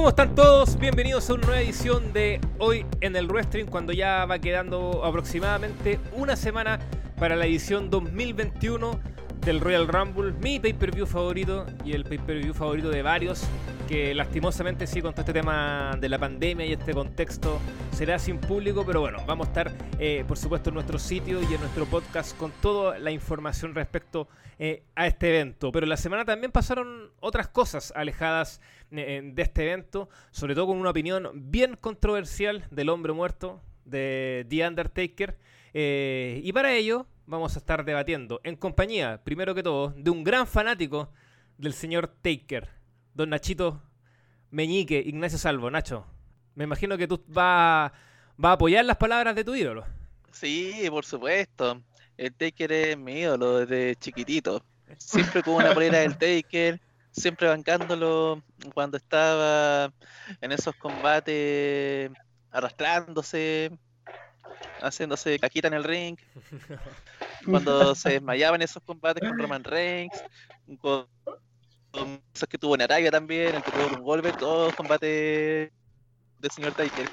¿Cómo están todos? Bienvenidos a una nueva edición de Hoy en el Wrestling, cuando ya va quedando aproximadamente una semana para la edición 2021 del Royal Rumble, mi pay-per-view favorito y el pay-per-view favorito de varios, que lastimosamente sí con todo este tema de la pandemia y este contexto será sin público, pero bueno, vamos a estar eh, por supuesto en nuestro sitio y en nuestro podcast con toda la información respecto eh, a este evento. Pero la semana también pasaron otras cosas alejadas eh, de este evento, sobre todo con una opinión bien controversial del hombre muerto, de The Undertaker. y para ello vamos a estar debatiendo en compañía, primero que todo, de un gran fanático del señor Taker, don Nachito Meñique, Ignacio Salvo. Nacho, me imagino que tú vas, a apoyar las palabras de tu ídolo. Sí, por supuesto. El Taker es mi ídolo desde chiquitito. Siempre con una polera del Taker, siempre bancándolo cuando estaba en esos combates arrastrándose, haciéndose caquita en el ring, cuando se desmayaba en esos combates con Roman Reigns, con, esos que tuvo en Arabia también, el que tuvo con Goldberg, todos combates del señor Taker.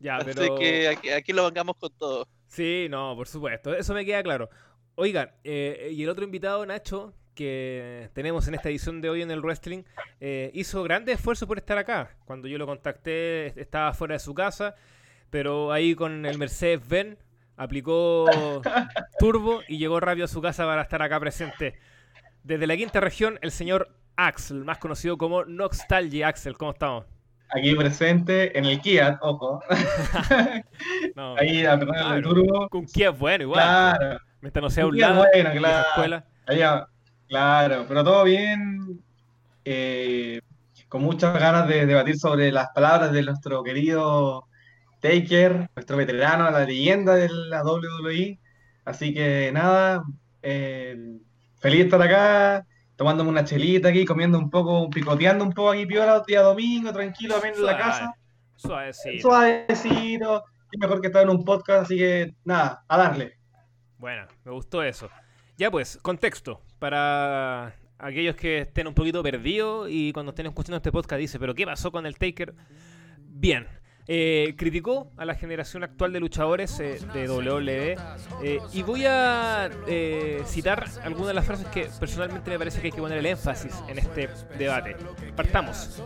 Ya, Así que aquí, lo bancamos con todo. Sí, no, por supuesto, eso me queda claro. Oigan, eh, y el otro invitado, Nacho, que tenemos en esta edición de hoy en el wrestling, eh, hizo grandes esfuerzos por estar acá. Cuando yo lo contacté, estaba fuera de su casa pero ahí con el Mercedes Ben aplicó turbo y llegó rápido a su casa para estar acá presente. Desde la quinta región, el señor Axel, más conocido como Nostalgia Axel. ¿Cómo estamos? Aquí presente en el Kia, ojo. ahí apretando el turbo. Con Kia bueno, igual. Claro. Mientras no sea un lado bueno, claro. escuela. claro, pero todo bien. Eh, con muchas ganas de debatir sobre las palabras de nuestro querido Taker, nuestro veterano, la leyenda de la WWE. Así que nada, eh, feliz de estar acá, tomándome una chelita aquí, comiendo un poco, picoteando un poco aquí piola día domingo, tranquilo, también en la casa. Suavecito. Suavecito. Y mejor que estar en un podcast, así que nada, a darle. Bueno, me gustó eso. Ya pues, contexto. Para aquellos que estén un poquito perdidos y cuando estén escuchando este podcast dice, pero ¿qué pasó con el Taker? Bien, eh, criticó a la generación actual de luchadores eh, de WWE eh, y voy a citar algunas de las frases que personalmente me parece que hay que poner el énfasis en este debate. Partamos.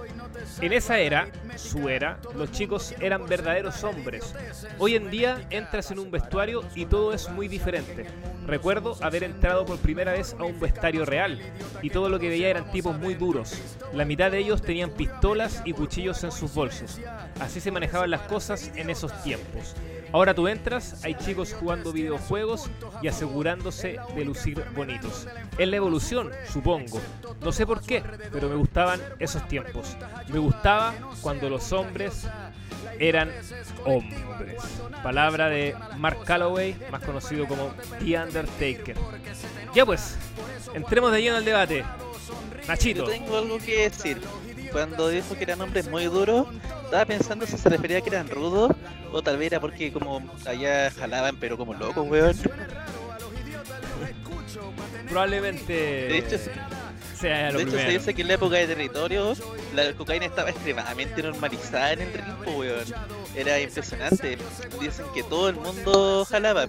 En esa era, su era, los chicos eran verdaderos hombres. Hoy en día entras en un vestuario y todo es muy diferente. Recuerdo haber entrado por primera vez a un vestuario real y todo lo que veía eran tipos muy duros. La mitad de ellos tenían pistolas y cuchillos en sus bolsos. Así se manejaban las cosas en esos tiempos. Ahora tú entras, hay chicos jugando videojuegos y asegurándose de lucir bonitos. Es la evolución, supongo. No sé por qué, pero me gustaban esos tiempos. Me gustaba cuando los hombres eran hombres. Palabra de Mark Calloway, más conocido como The Undertaker. Ya pues, entremos de lleno al debate. Nachito. Yo tengo algo que decir. Cuando dijo que eran hombres muy duros, estaba pensando si se refería a que eran rudos o tal vez era porque como allá jalaban pero como locos, weón. Probablemente. De hecho, sea de hecho se dice que en la época de territorio la cocaína estaba extremadamente normalizada en el ritmo, weón. Era impresionante. Dicen que todo el mundo jalaba.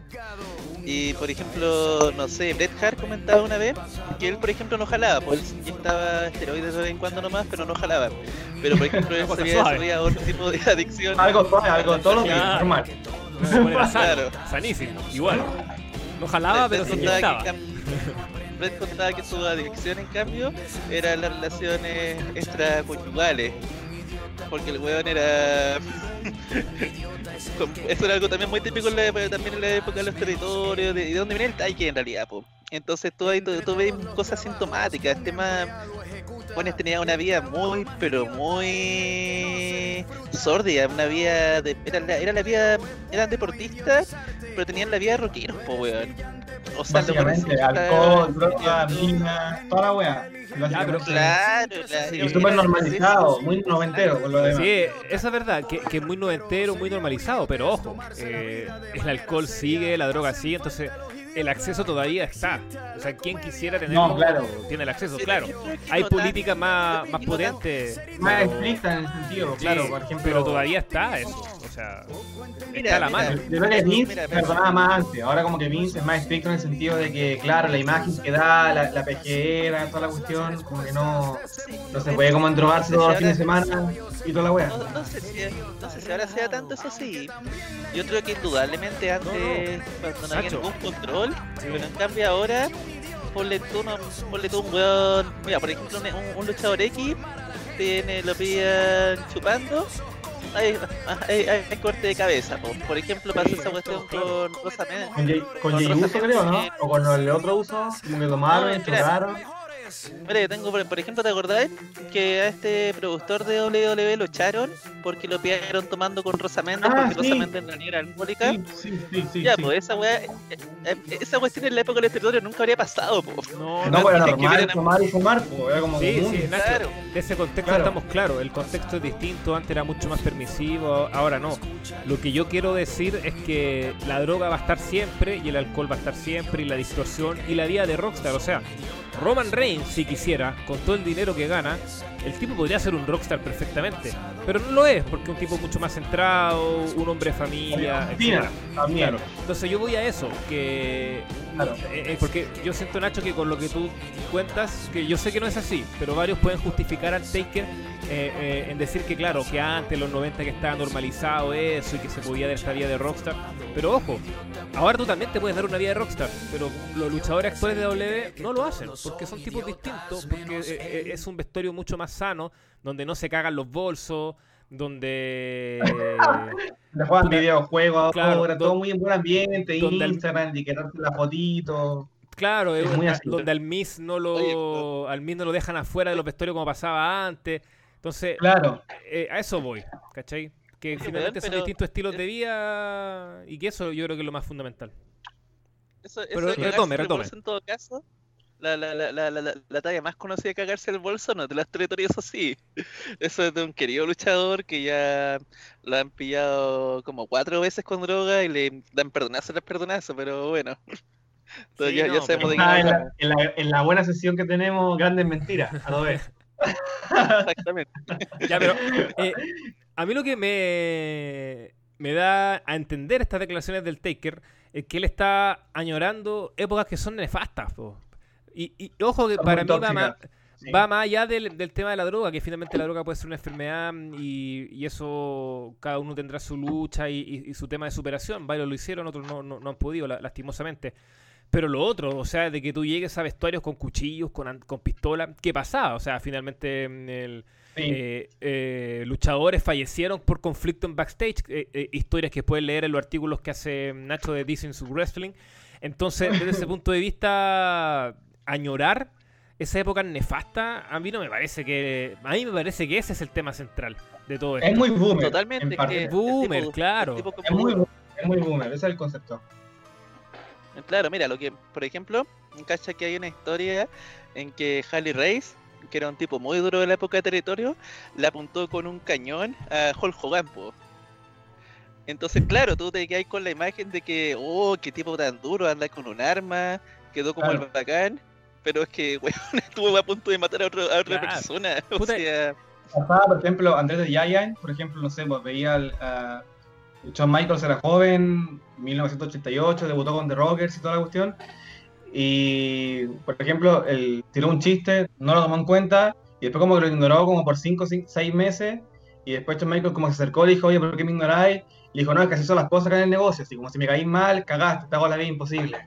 Y por ejemplo, no sé, Bret Hart comentaba una vez que él, por ejemplo, no jalaba, pues él inyectaba esteroides de vez en cuando nomás, pero no jalaba. Pero por ejemplo, él se había otro tipo de adicción. Algo suave, algo todo lo que normal. claro. sanísimo, igual. No jalaba, pero se inyectaba. Brett contaba que su adicción, en cambio, eran las relaciones extraconyugales. Porque el weón era. Eso era algo también muy típico también en la época de los territorios, de, de dónde viene el taiki en realidad, po. Entonces tú ahí tú, ves cosas sintomáticas, el tema Juanes tenía una vida muy, pero muy sórdida, una vida de, era, la, era la vida, eran deportistas, pero tenían la vida de rockeros, po weón. O sea, Básicamente, alcohol, droga, mina, toda la weá. claro, claro, y súper normalizado, muy noventero con lo demás. Sí, esa es verdad, que, que es muy noventero, muy normalizado, pero ojo, eh, el alcohol sigue, la droga sigue, entonces el acceso todavía está. O sea, quien quisiera tenerlo claro. tiene el acceso, claro. Hay políticas más, más potentes. Más estrictas en el sentido, claro, por ejemplo. Pero todavía está eso. Sea, está a la mano. De Vince perdonaba más antes. Ahora como que Vince es más estricto en el sentido de que, claro, la imagen que da, la, la pejera, toda la cuestión, como que no, no se puede como endrogarse todos los fines de semana y toda la wea. No, sé si, no sé si ahora sea tanto eso sí. Yo creo que indudablemente antes, cuando no había ningún control, pero en cambio ahora, ponle tú, no, ponle tú un weón. Mira, por ejemplo, un, un luchador X tiene, lo pillan chupando hay, hay, hay, corte de cabeza. Por ejemplo, pasa esa cuestión con Rosa Con Con, Uso, creo, ¿no? O con el otro uso, como que tomaron, chocaron. Mira, yo tengo, por ejemplo, ¿te acordáis que a este productor de WWE lo echaron porque lo pillaron tomando con Rosa Méndez ah, porque Rosa Méndez no era alcohólica? Sí, sí, sí. Ya, pues esa weá, eh, eh, esa cuestión en la época del territorio nunca habría pasado, po. No, no, no era normal tomar y fumar, po. Era como sí, sí, claro. De ese contexto estamos claros. El contexto es distinto. Antes era mucho más permisivo, ahora no. Lo que yo quiero decir es que la droga va a estar siempre y el alcohol va a estar siempre y la distorsión y la vida de Rockstar. O sea, Roman Reigns, si quisiera, con todo el dinero que gana, el tipo podría ser un rockstar perfectamente. Pero no lo es, porque es un tipo mucho más centrado, un hombre de familia, etc. Entonces yo voy a eso, que Claro. Eh, eh, porque yo siento, Nacho, que con lo que tú cuentas, que yo sé que no es así, pero varios pueden justificar al Taker eh, en decir que, claro, que antes, los 90, que estaba normalizado eso y que se podía dar esta vida de Rockstar. Pero ojo, ahora tú también te puedes dar una vida de Rockstar, pero los luchadores actuales de W no lo hacen, porque son tipos distintos, porque es un vestuario mucho más sano, donde no se cagan los bolsos donde le juegan videojuegos ahora, todo muy en buen ambiente, Instagram, y quedarte la fotito. Claro, es muy así. donde al Miss no lo al Miss no lo dejan afuera de los vestuarios como pasaba antes. Entonces, claro. Eh, a eso voy, ¿cachai? Que finalmente son distintos estilos de vida y que eso yo creo que es lo más fundamental. Eso, eso pero retome, retome. En todo caso, la, la, la, la, la, talla más conocida de cagarse el bolso, no de las territorios eso sí. Eso es de un querido luchador que ya lo han pillado como cuatro veces con droga y le dan perdonazo tras perdonazo, pero bueno. Entonces ya, ya, sabemos de qué en, la, en, la, en la buena sesión que tenemos, grandes mentiras, a lo ver. Exactamente. ya, pero eh, a mí lo que me, me da a entender estas declaraciones del Taker es que él está añorando épocas que son nefastas. Po. Y, ojo que para mí va más, va más allá del, tema de la droga, que finalmente la droga puede ser una enfermedad y, eso cada uno tendrá su lucha y, su tema de superación. Varios lo hicieron, otros no, no, han podido, lastimosamente. Pero lo otro, o sea, de que tú llegues a vestuarios con cuchillos, con, con pistola, ¿qué pasaba? O sea, finalmente mm, el, eh, eh, luchadores fallecieron por conflicto en backstage, eh, historias que puedes leer en los artículos que hace Nacho de Dicen Wrestling. Entonces, desde ese punto de vista, añorar esa época nefasta, a mí no me parece que. A mí me parece que ese es el tema central de todo esto. Es muy boomer. Totalmente. Es boomer, claro. Es muy, es muy boomer, ese es el concepto. Claro, mira, lo que, por ejemplo, cacha que hay una historia en que Harley Race, que era un tipo muy duro de la época de territorio, le apuntó con un cañón a Hulk Hogan. Entonces, claro, tú te quedas con la imagen de que, oh, qué tipo tan duro, anda con un arma, quedó como el bacán pero es que, weón, estuvo a punto de matar a, otro, a otra persona. O sea... por ejemplo, Andrés de Giant, por ejemplo, no sé, pues veía al, Shawn Michaels era joven, 1988, debutó con The Rockers y toda la cuestión. Y, por ejemplo, él tiró un chiste, no lo tomó en cuenta, y después como que lo ignoró como por 5 o 6 meses, y después Shawn Michaels como se acercó y dijo, oye, ¿por qué me ignoráis? Y dijo, no, es que así son las cosas acá en el negocio, así como si me caís mal, cagaste, te hago la vida imposible.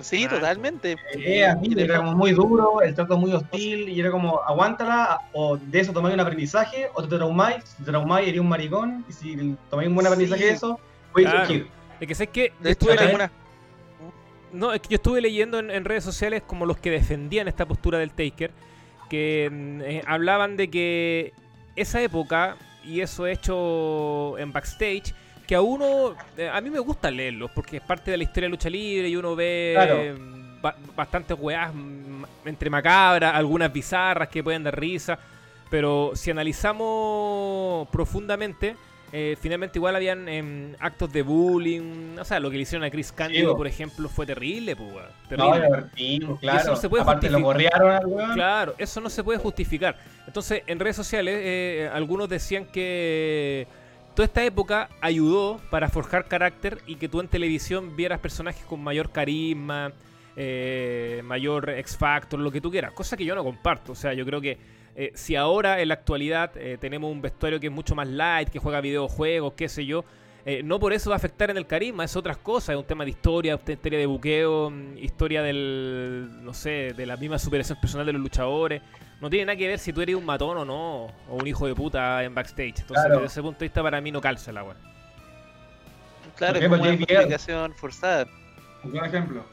Sí, totalmente. Eh, era como muy duro, el trato muy hostil, y era como, aguántala, o de eso tomáis un aprendizaje, o te traumáis, si te traumáis eres un maricón, y si tomáis un buen aprendizaje de eso, voy a surgir. Es que sé que No, es que yo estuve leyendo en, redes sociales como los que defendían esta postura del Taker, que mm, eh, hablaban de que esa época, y eso hecho en backstage, que a uno, eh, a mí me gusta leerlos, porque es parte de la historia de lucha libre y uno ve bastantes weas entre macabras, algunas bizarras que pueden dar risa, pero si analizamos profundamente, eh, finalmente igual habían em, actos de bullying. O sea, lo que le hicieron a Chris Candido, por ejemplo, fue terrible, pues, terrible. No, claro. Eso no se puede Aparte lo Claro, eso no se puede justificar. Entonces, en redes sociales, eh, algunos decían que toda esta época ayudó para forjar carácter y que tú en televisión vieras personajes con mayor carisma, eh, mayor X Factor, lo que tú quieras. Cosa que yo no comparto. O sea, yo creo que eh, si ahora en la actualidad eh, tenemos un vestuario que es mucho más light, que juega videojuegos, qué sé yo, eh, no por eso va a afectar en el carisma, es otras cosas, es un tema de historia, historia de buqueo, mm, historia del, no sé, de la misma superación personal de los luchadores. No tiene nada que ver si tú eres un matón o no, o un hijo de puta en backstage. Entonces, desde ese punto de vista, para mí no calza el agua. Claro, es una justificación forzada. Un ejemplo.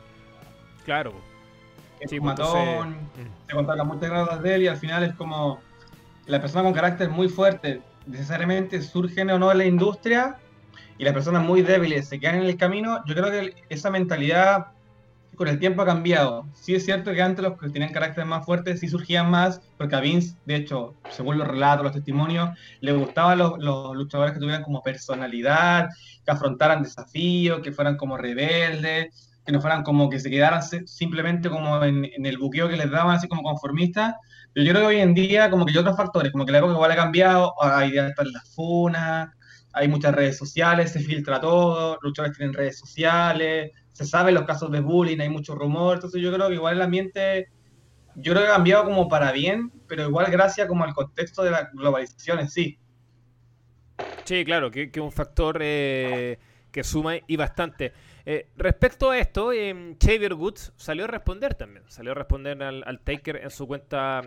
Claro sí, un matón, se contaron las muchas gradas de él y al final es como la persona con carácter muy fuerte necesariamente surgen o no en la industria y las personas muy débiles se quedan en el camino, yo creo que esa mentalidad con el tiempo ha cambiado. Sí es cierto que antes los que tenían carácter más fuerte sí surgían más, porque a Vince, de hecho, según los relatos, los testimonios, le gustaban los, los luchadores que tuvieran como personalidad, que afrontaran desafíos, que fueran como rebeldes que no fueran como que se quedaran simplemente como en, el buqueo que les daban, así como conformistas. Pero yo creo que hoy en día, como que hay otros factores, como que la época igual ha cambiado, hay ya están las funas, hay muchas redes sociales, se filtra todo, los luchadores tienen redes sociales, se saben los casos de bullying, hay mucho rumor, entonces yo creo que igual el ambiente, yo creo que ha cambiado como para bien, pero igual gracias como al contexto de la globalización en sí. Sí, claro, que es un factor eh, que suma y bastante. Eh, respecto a esto, eh, Xavier Woods salió a responder también. Salió a responder al, Taker en su cuenta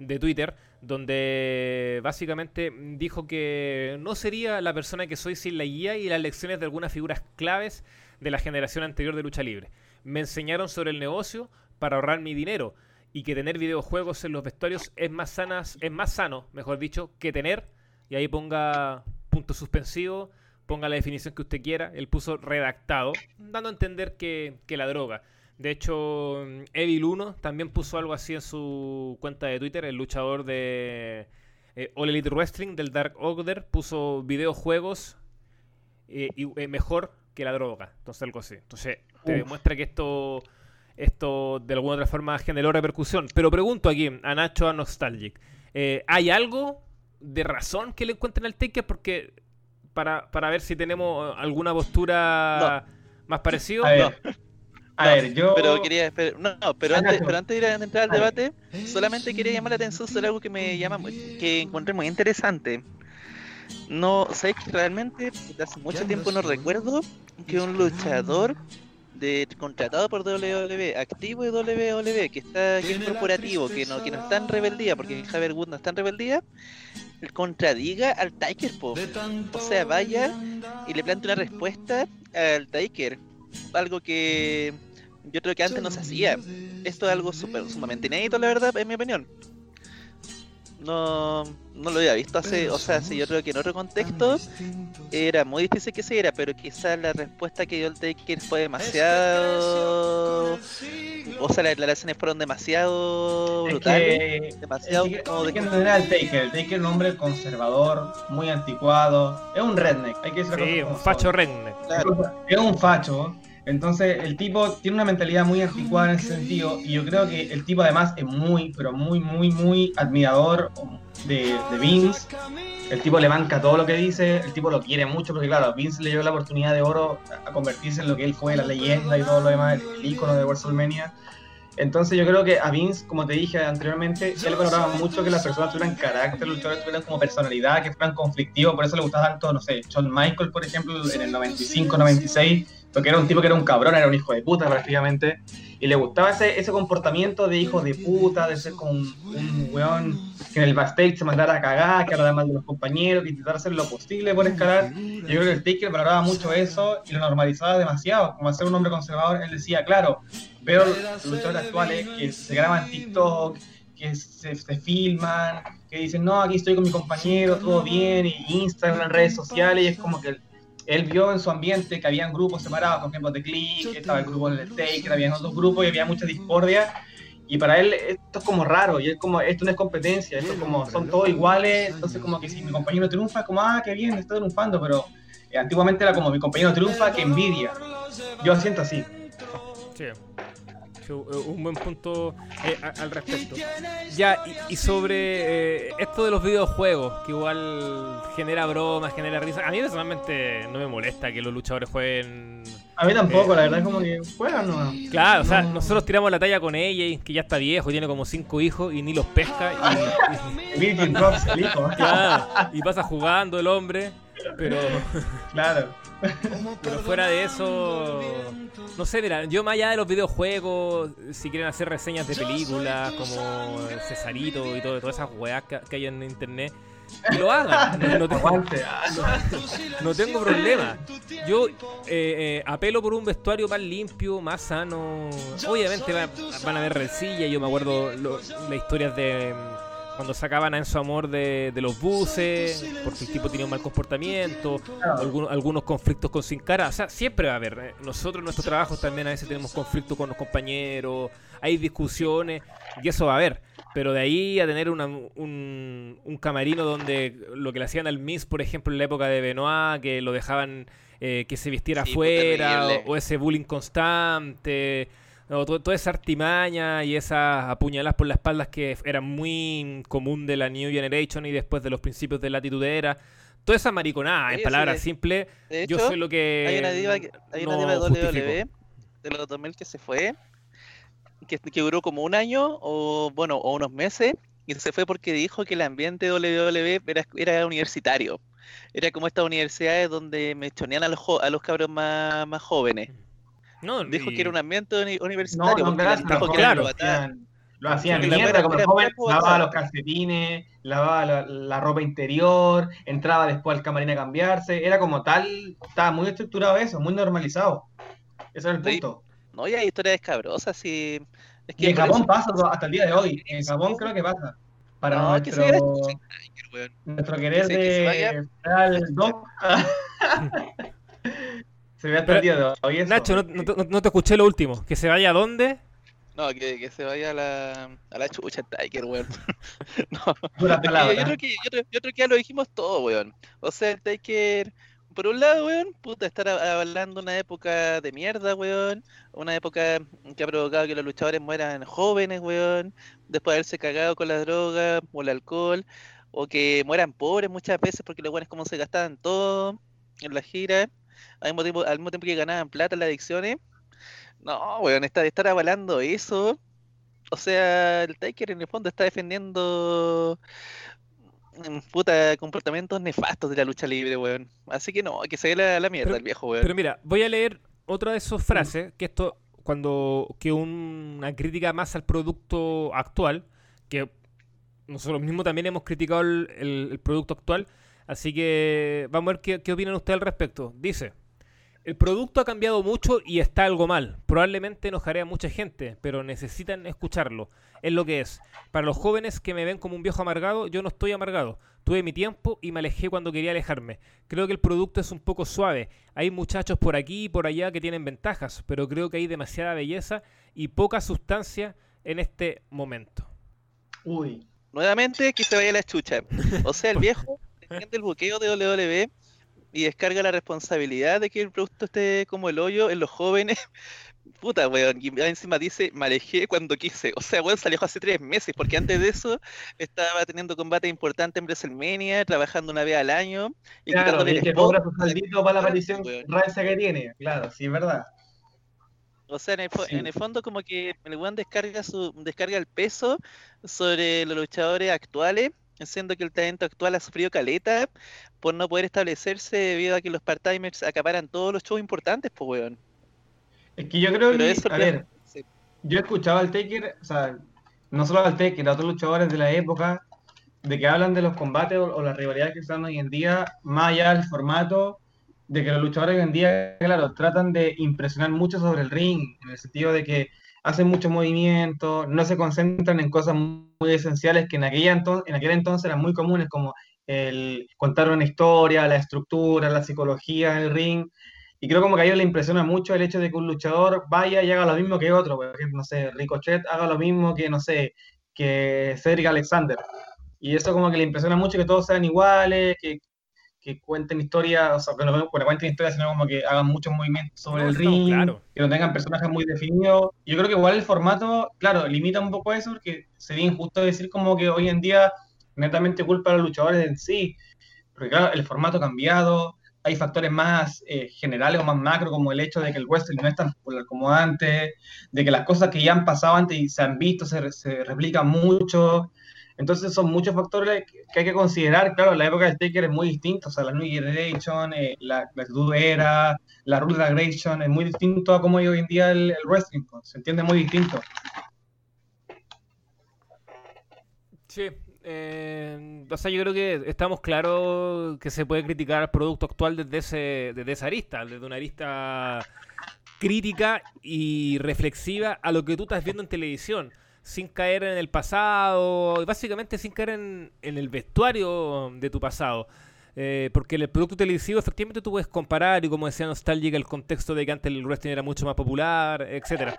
de Twitter, donde básicamente dijo que no sería la persona que soy sin la guía y las lecciones de algunas figuras claves de la generación anterior de lucha libre. Me enseñaron sobre el negocio para ahorrar mi dinero y que tener videojuegos en los vestuarios es más sanas, es más sano, mejor dicho, que tener y ahí ponga punto suspensivo ponga la definición que usted quiera. Él puso redactado, dando a entender que, la droga. De hecho, Evil 1 también puso algo así en su cuenta de Twitter. El luchador de eh, All Elite Wrestling del Dark Order puso videojuegos eh, y, eh, mejor que la droga. Entonces, algo así. Entonces, te demuestra que esto, esto de alguna otra forma generó repercusión. Pero pregunto aquí a Nacho a Nostalgic: ¿hay algo de razón que le encuentren al Taker? Porque para, para ver si tenemos alguna postura más parecida. A ver, yo. Pero quería. no, pero, antes, pero antes de ir a entrar al debate, solamente quería llamar la atención sobre algo que me llama. que encontré muy interesante. No, sabes que realmente hace mucho tiempo no recuerdo que un luchador de, contratado por WWE, activo de WWE, que está aquí en corporativo, que no, que no está en rebeldía, porque Javier Wood no está en rebeldía, contradiga al Taker, po. O sea, vaya y le plante una respuesta al Taker. Algo que yo creo que antes no se hacía. Esto es algo super, sumamente inédito, la verdad, en mi opinión no, no lo había visto hace, o sea, si yo creo que en otro contexto era muy difícil que se diera, pero quizás la respuesta que dio el Taker fue demasiado, o sea, las declaraciones fueron demasiado brutales, demasiado es que, como de que no era el Taker, el Taker es un hombre conservador, muy anticuado, es un redneck, hay que decirlo. Sí, un facho redneck. Es un facho. Entonces, el tipo tiene una mentalidad muy anticuada en ese sentido, y yo creo que el tipo además es muy, pero muy, muy, muy admirador de, Vince. El tipo le banca todo lo que dice, el tipo lo quiere mucho, porque claro, Vince le dio la oportunidad de oro a convertirse en lo que él fue, la leyenda y todo lo demás, el, ícono de WrestleMania. Entonces yo creo que a Vince, como te dije anteriormente, él valoraba mucho que las personas tuvieran carácter, los luchadores tuvieran como personalidad, que fueran conflictivos, por eso le gustaba tanto, no sé, Shawn Michael, por ejemplo, en el 95, 96 porque era un tipo que era un cabrón, era un hijo de puta prácticamente, y le gustaba ese, ese comportamiento de hijo de puta, de ser como un, weón que en el backstage se mandara a cagar, que hablara mal de los compañeros, que intentara hacer lo posible por escalar. Yo creo que el Taker valoraba mucho eso y lo normalizaba demasiado, como ser un hombre conservador, él decía, claro, veo luchadores actuales que se graban TikTok, que se, se, filman, que dicen, no, aquí estoy con mi compañero, todo bien, y Instagram, redes sociales, y es como que él vio en su ambiente que habían grupos separados, por ejemplo, de Click, estaba el grupo del Taker, había otros grupos y había mucha discordia. Y para él esto es como raro, y es como, esto no es competencia, esto es como, son todos iguales, entonces como que si mi compañero triunfa, como, ah, qué bien, está triunfando, pero eh, antiguamente era como mi compañero triunfa, que envidia. Yo siento así. Sí. Eh, un buen punto eh, al respecto. Ya, y, sobre eh, esto de los videojuegos, que igual genera bromas, genera risa. A mí personalmente no me molesta que los luchadores jueguen. A mí tampoco, la verdad es como que juegan no. Claro, o sea, nosotros tiramos la talla con ella, que ya está viejo, tiene como cinco hijos y ni los pesca. Y, y pasa jugando el hombre, pero. Claro. Pero fuera de eso, no sé, mira, yo más allá de los videojuegos, si quieren hacer reseñas de películas como Cesarito y todo, todas esas weas que, hay en internet, lo hagan. No, tengo, problema. Yo eh, eh, apelo por un vestuario más limpio, más sano. Obviamente van a haber resillas. Yo me acuerdo las historias de cuando sacaban a Enzo Amor de, los buses, porque el tipo tenía un mal comportamiento, algunos, conflictos con Sin Cara. O sea, siempre va a haber. Eh, nosotros en nuestro trabajo también a veces tenemos conflictos con los compañeros, hay discusiones, y eso va a haber. Pero de ahí a tener un, un, camarino donde lo que le hacían al Miss, por ejemplo, en la época de Benoit, que lo dejaban eh, que se vistiera afuera, o, ese bullying constante toda esa artimaña y esas apuñaladas por las espaldas que eran muy común de la New Generation y después de los principios de latitudera. Toda esa mariconada, en palabras simples, yo soy lo que. Hay una diva, hay una diva de WWE de los 2000 que se fue, que, que, duró como un año o, bueno, o unos meses, y se fue porque dijo que el ambiente de WWE era, era universitario. Era como estas universidades donde me chonean a los, a los cabros más, más jóvenes. No, dijo que era un ambiente universitario. No, no, claro. Lo hacían mierda como joven, lavaba los calcetines, lavaba la, ropa interior, entraba después al camarín a cambiarse, era como tal, estaba muy estructurado eso, muy normalizado. Ese era el punto. No, y hay historias escabrosas y... Es que y en Japón pasa hasta el día de hoy, en Japón creo que pasa. Para no, nuestro, que nuestro querer de... Se ve hasta el día de hoy. Nacho, no, no, no, te escuché lo último. ¿Que se vaya a dónde? No, que, que se vaya a la, a la chucha Tiger, weón. no, yo, creo que, yo, yo, creo que ya lo dijimos todo, weón. O sea, el Taker, por un lado, weón, puta, estar hablando una época de mierda, weón. Una época que ha provocado que los luchadores mueran jóvenes, weón. Después de haberse cagado con la droga o el alcohol. O que mueran pobres muchas veces porque los weones como se gastaban todo en la gira al mismo tiempo, al mismo tiempo que ganaban plata en las adicciones. No, weón, está, estar avalando eso. O sea, el Taker en el fondo está defendiendo mm, puta comportamientos nefastos de la lucha libre, weón. Así que no, que se dé la, mierda el viejo, weón. Pero mira, voy a leer otra de sus frases, que esto, cuando, que una crítica más al producto actual, que nosotros mismos también hemos criticado el producto actual, Así que vamos a ver qué, qué opinan ustedes al respecto. Dice, el producto ha cambiado mucho y está algo mal. Probablemente enojaré a mucha gente, pero necesitan escucharlo. Es lo que es. Para los jóvenes que me ven como un viejo amargado, yo no estoy amargado. Tuve mi tiempo y me alejé cuando quería alejarme. Creo que el producto es un poco suave. Hay muchachos por aquí y por allá que tienen ventajas, pero creo que hay demasiada belleza y poca sustancia en este momento. Uy. Nuevamente que se vaya la chucha. O sea, el viejo el buqueo de WWE y descarga la responsabilidad de que el producto esté como el hoyo en los jóvenes. Puta, weón, y encima dice, me alejé cuando quise. O sea, weón, salió hace tres meses, porque antes de eso estaba teniendo combate importante en WrestleMania, trabajando una vez al año. Y claro, y que cobra su saldito para la aparición rancia que tiene, claro, sí, es verdad. O sea, en el, fondo como que el weón descarga, su, descarga el peso sobre los luchadores actuales siendo que el talento actual ha sufrido caleta por no poder establecerse debido a que los part-timers acaparan todos los shows importantes, pues weón. Es que yo creo que, a ver, yo escuchaba al Taker, o sea, no solo al Taker, a otros luchadores de la época, de que hablan de los combates o, las rivalidades que están hoy en día, más allá del formato, de que los luchadores hoy en día, claro, tratan de impresionar mucho sobre el ring, en el sentido de que hacen mucho movimiento, no se concentran en cosas muy esenciales que en, aquella en aquel entonces eran muy comunes, como el contar una historia, la estructura, la psicología en el ring. y creo como que a ellos les impresiona mucho el hecho de que un luchador vaya y haga lo mismo que otro. Por ejemplo, no sé, Ricochet haga lo mismo que, no sé, que Cedric Alexander. Y eso como que le impresiona mucho que todos sean iguales, que, que cuenten historias, o sea, que no, cuenten historias, sino como que hagan muchos movimientos sobre el ring, que no tengan personajes muy definidos. Yo creo que igual el formato, claro, limita un poco eso, porque sería injusto decir como que hoy en día netamente culpa a los luchadores en sí, porque claro, el formato ha cambiado, hay factores más eh, generales o más macro, como el hecho de que el wrestling no es tan popular como antes, de que las cosas que ya han pasado antes y se han visto se, se replican mucho. Entonces son muchos factores que hay que considerar. Claro, la época del Taker es muy distinta, o sea, la New Generation, eh, la, actitud era, la Rule Generation, es muy distinto a cómo hoy en día el, wrestling, pues, se entiende muy distinto. Sí, eh, o sea, yo creo que estamos claros que se puede criticar el producto actual desde, ese, desde esa arista, desde una arista crítica y reflexiva a lo que tú estás viendo en televisión, sin caer en el pasado, básicamente sin caer en, el vestuario de tu pasado. Eh, porque el producto televisivo efectivamente tú puedes comparar y como decía Nostalgic el contexto de que antes el wrestling era mucho más popular, etcétera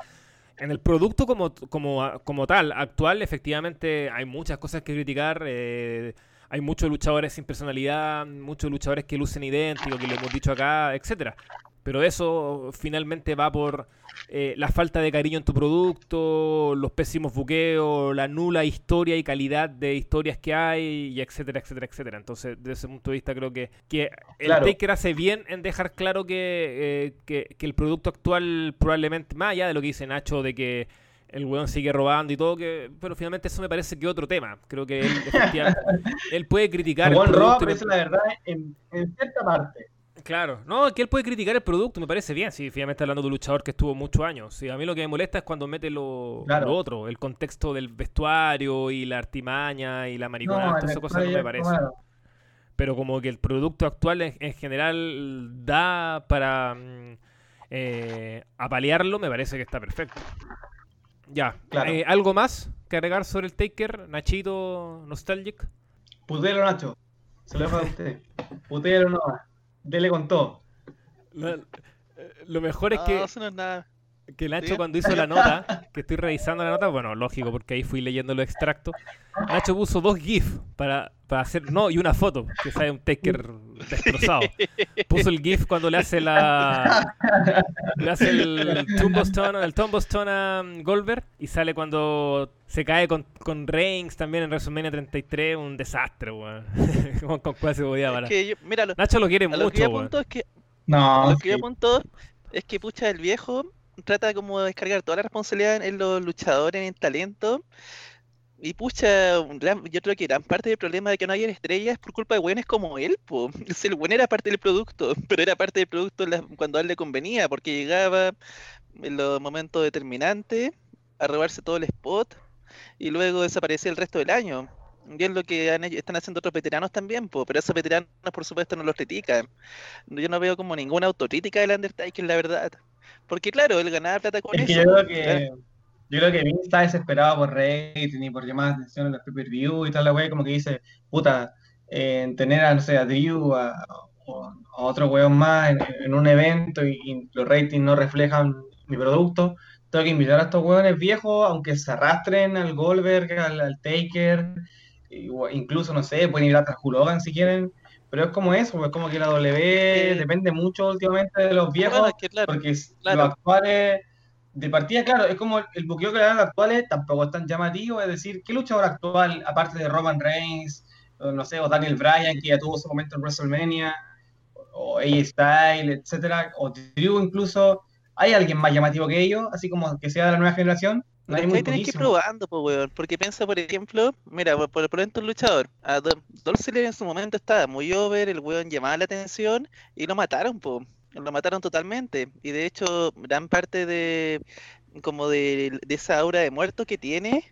en el producto como, como, como tal, actual, efectivamente hay muchas cosas que criticar. Eh, hay muchos luchadores sin personalidad, muchos luchadores que lucen idénticos, que lo hemos dicho acá, etcétera. Pero eso finalmente va por eh, la falta de cariño en tu producto, los pésimos buqueos, la nula historia y calidad de historias que hay, y etcétera, etcétera, etcétera. Entonces, desde ese punto de vista, creo que, que el Taker hace bien en dejar claro que, eh, que, que, el producto actual, probablemente, más allá de lo que dice Nacho, de que el weón sigue robando y todo, que pero finalmente eso me parece que otro tema. Creo que él, él puede criticar. El, el roba, pero eso la verdad en, en cierta parte. Claro, no, que él puede criticar el producto, me parece bien, si finalmente hablando de un luchador que estuvo muchos años. Sí, a mí lo que me molesta es cuando mete lo, otro, el contexto del vestuario y la artimaña y la marihuana, todas esas cosas no me parece. Pero como que el producto actual en, general da para mm, eh, apalearlo, me parece que está perfecto. Ya, eh, ¿algo más que agregar sobre el Taker, Nachito Nostalgic? Putelo Nacho, se lo dejo a usted. Putelo no Dele con todo. Lo, mejor es que. Que Nacho cuando hizo la nota, que estoy revisando la nota, bueno, lógico, porque ahí fui leyendo los extractos. Nacho puso dos GIF para, para hacer, no, y una foto, que sale un Taker destrozado. Puso el GIF cuando le hace la. Le hace el Tombstone, el Tombstone a Goldberg, y sale cuando se cae con, con Reigns también en WrestleMania 33, un desastre, weón. con, con cuál se podía parar. Nacho lo quiere mucho, lo que Es que, no, lo que yo apunto es que, pucha, el viejo trata como de descargar toda la responsabilidad en los luchadores, en el talento. Y pucha, yo creo que gran parte del problema de que no hayan estrellas es por culpa de buenos como él, pues. El buen era parte del producto, pero era parte del producto cuando a él le convenía, porque llegaba en los momentos determinantes a robarse todo el spot y luego desaparecía el resto del año. Y es lo que están haciendo otros veteranos también, pero esos veteranos por supuesto no los critican. Yo no veo como ninguna autocrítica del Undertaker, la verdad. Porque claro, él ganaba plata con eso. yo creo que, yo creo que Vince está desesperado por rating y por llamar atención en los pay-per-view y tal la wey, como que dice, puta, en tener a, no sé, a Drew a, a otro weón más en, un evento y, los ratings no reflejan mi producto, tengo que invitar a estos weones viejos, aunque se arrastren al Goldberg, al, Taker, incluso, no sé, pueden ir a Hulk si quieren, pero es como eso, es como que la W depende mucho últimamente de los viejos, porque los actuales, de partida, claro, es como el buqueo que le dan los actuales tampoco es tan llamativo, es decir, ¿qué luchador actual, aparte de Roman Reigns, no sé, o Daniel Bryan, que ya tuvo su momento en WrestleMania, o AJ Styles, etcétera, o Drew incluso, ¿hay alguien más llamativo que ellos, así como que sea de la nueva generación? No hay muy tenés que ir probando, pues, weón. Porque piensa, por ejemplo, mira, por, por, ejemplo, un luchador. A Dolce en su momento estaba muy over, el weón llamaba la atención y lo mataron, pues. Lo mataron totalmente. Y de hecho, gran parte de como de, esa aura de muerto que tiene,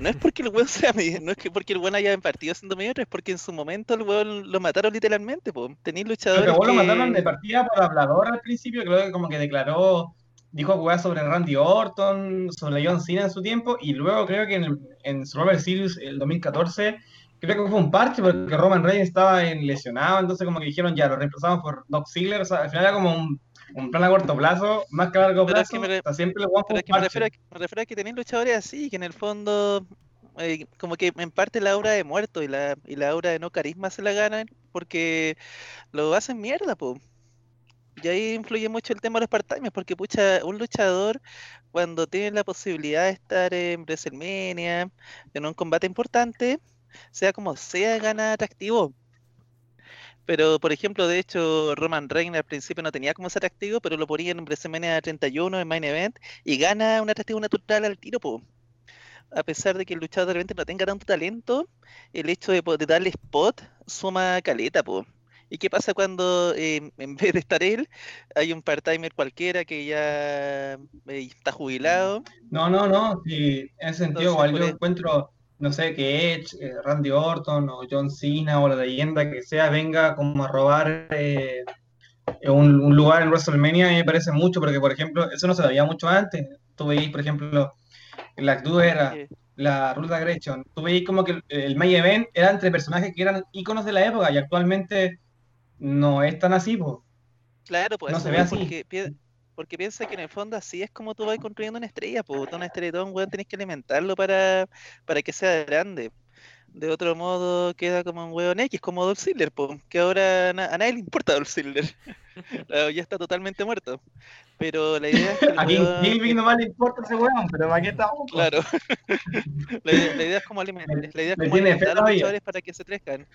no es porque el weón sea no es que porque el weón haya partido siendo medio, es porque en su momento el weón lo mataron literalmente, pues. Tenéis luchadores. Pero que... lo mataron de partida por hablador al principio, creo que como que declaró dijo jugar sobre Randy Orton, sobre John Cena en su tiempo, y luego creo que en, en Survivor Series el 2014, creo que fue un parche porque Roman Reigns estaba en lesionado, entonces como que dijeron ya, lo reemplazamos por Doc Ziggler, o sea, al final era como un, un plan a corto plazo, más que a largo plazo, siempre lo pero que me refiero, a, me refiero a que tenéis luchadores así, que en el fondo, eh, como que en parte la obra de muerto y la, y la obra de no carisma se la ganan porque lo hacen mierda, po. Y ahí influye mucho el tema de los part porque pucha, un luchador cuando tiene la posibilidad de estar en WrestleMania, en un combate importante, sea como sea, gana atractivo. Pero, por ejemplo, de hecho, Roman Reigns al principio no tenía como ese atractivo, pero lo ponía en WrestleMania 31 en Main Event y gana un atractivo natural al tiro, po. A pesar de que el luchador de repente no tenga tanto talento, el hecho de, de darle spot suma caleta, po. ¿Y qué pasa cuando em, en vez de estar él, hay un part-timer cualquiera que ya eh, está jubilado? No, no, no. en ese sentido, igual yo encuentro no sé, que Edge, eh, Randy Orton o John Cena o la leyenda que sea venga como a robar eh, un, lugar en WrestleMania, me parece mucho, porque por ejemplo, eso no se veía mucho antes. Tú veis, por ejemplo, la actitud era la Ruta Gretchen. Tú veis como que el, May Event era entre personajes que eran íconos de la época y actualmente no es tan así, Claro, pues no se ve así. Porque piensa que en el fondo así es como tú vas construyendo una estrella, pues una estrella, weón, tenés que alimentarlo para, para que sea grande. De otro modo queda como un weón X, como Dolph Ziggler, que ahora a nadie le importa Dolph Ziggler. ya está totalmente muerto. Pero la idea es que. A King no más le importa ese weón, pero aquí estamos. Claro. la, idea, es como alimentar, la idea es como alimentar a los luchadores para que se crezcan.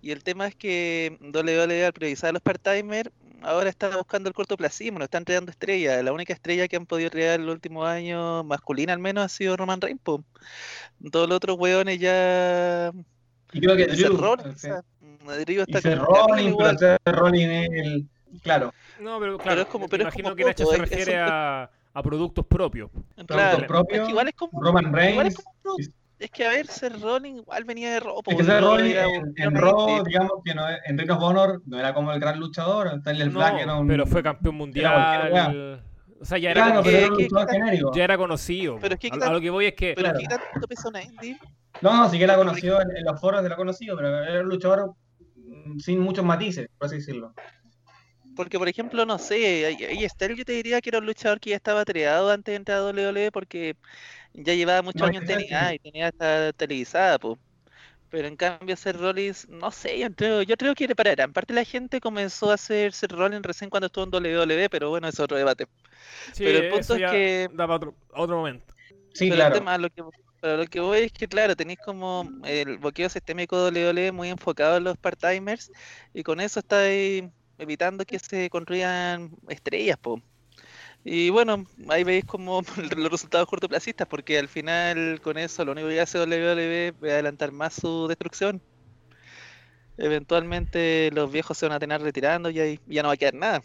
Y el tema es que WWE al priorizar a los part-timers ahora está buscando el cortoplacismo, no están creando estrellas. La única estrella que han podido crear en los últimos años, masculina al menos, ha sido Roman Reigns. Todos los otros weones ya. Y creo que Drew, Rollins, está Rollins, pero Rollins el... Claro. No, pero claro, pero es como, pero imagino que Nacho se refiere a, a, productos propios. Claro, productos propios, es que igual es como, Roman Reigns. Es que a ver, ser Rollins igual venía de Raw. Es que ser Rollins en, en Raw, digamos que no, en Ring of Honor no era como el gran luchador. el Black era un, pero fue campeón mundial. O sea, ya era, claro, era. Ya era conocido. Pero es que, a, a, lo que voy es que. Pero claro. ¿qué tanto pesa una indie? No, no, sí que era conocido en, en, los foros de lo conocido, pero era un luchador sin muchos matices, por así decirlo. Porque, por ejemplo, no sé, ahí Esther yo te diría que era un luchador que ya estaba treado antes de entrar a WWE porque ya llevaba muchos años en TNA y tenía esta televisada, pues. Pero en cambio hacer Rollins, no sé, yo creo, yo creo que para gran parte la gente comenzó a hacer Seth Rollins recién cuando estuvo en WWE, pero bueno, es otro debate. pero el punto es que... Da para otro, momento. Sí, claro. lo que, pero lo que voy es que, claro, tenéis como el bloqueo sistémico de WWE muy enfocado en los part-timers y con eso estáis evitando que se construyan estrellas, po. Y bueno, ahí veis como los resultados cortoplacistas, porque al final con eso lo único que hace WWE es adelantar más su destrucción. Eventualmente los viejos se van a tener retirando y ahí ya no va a quedar nada.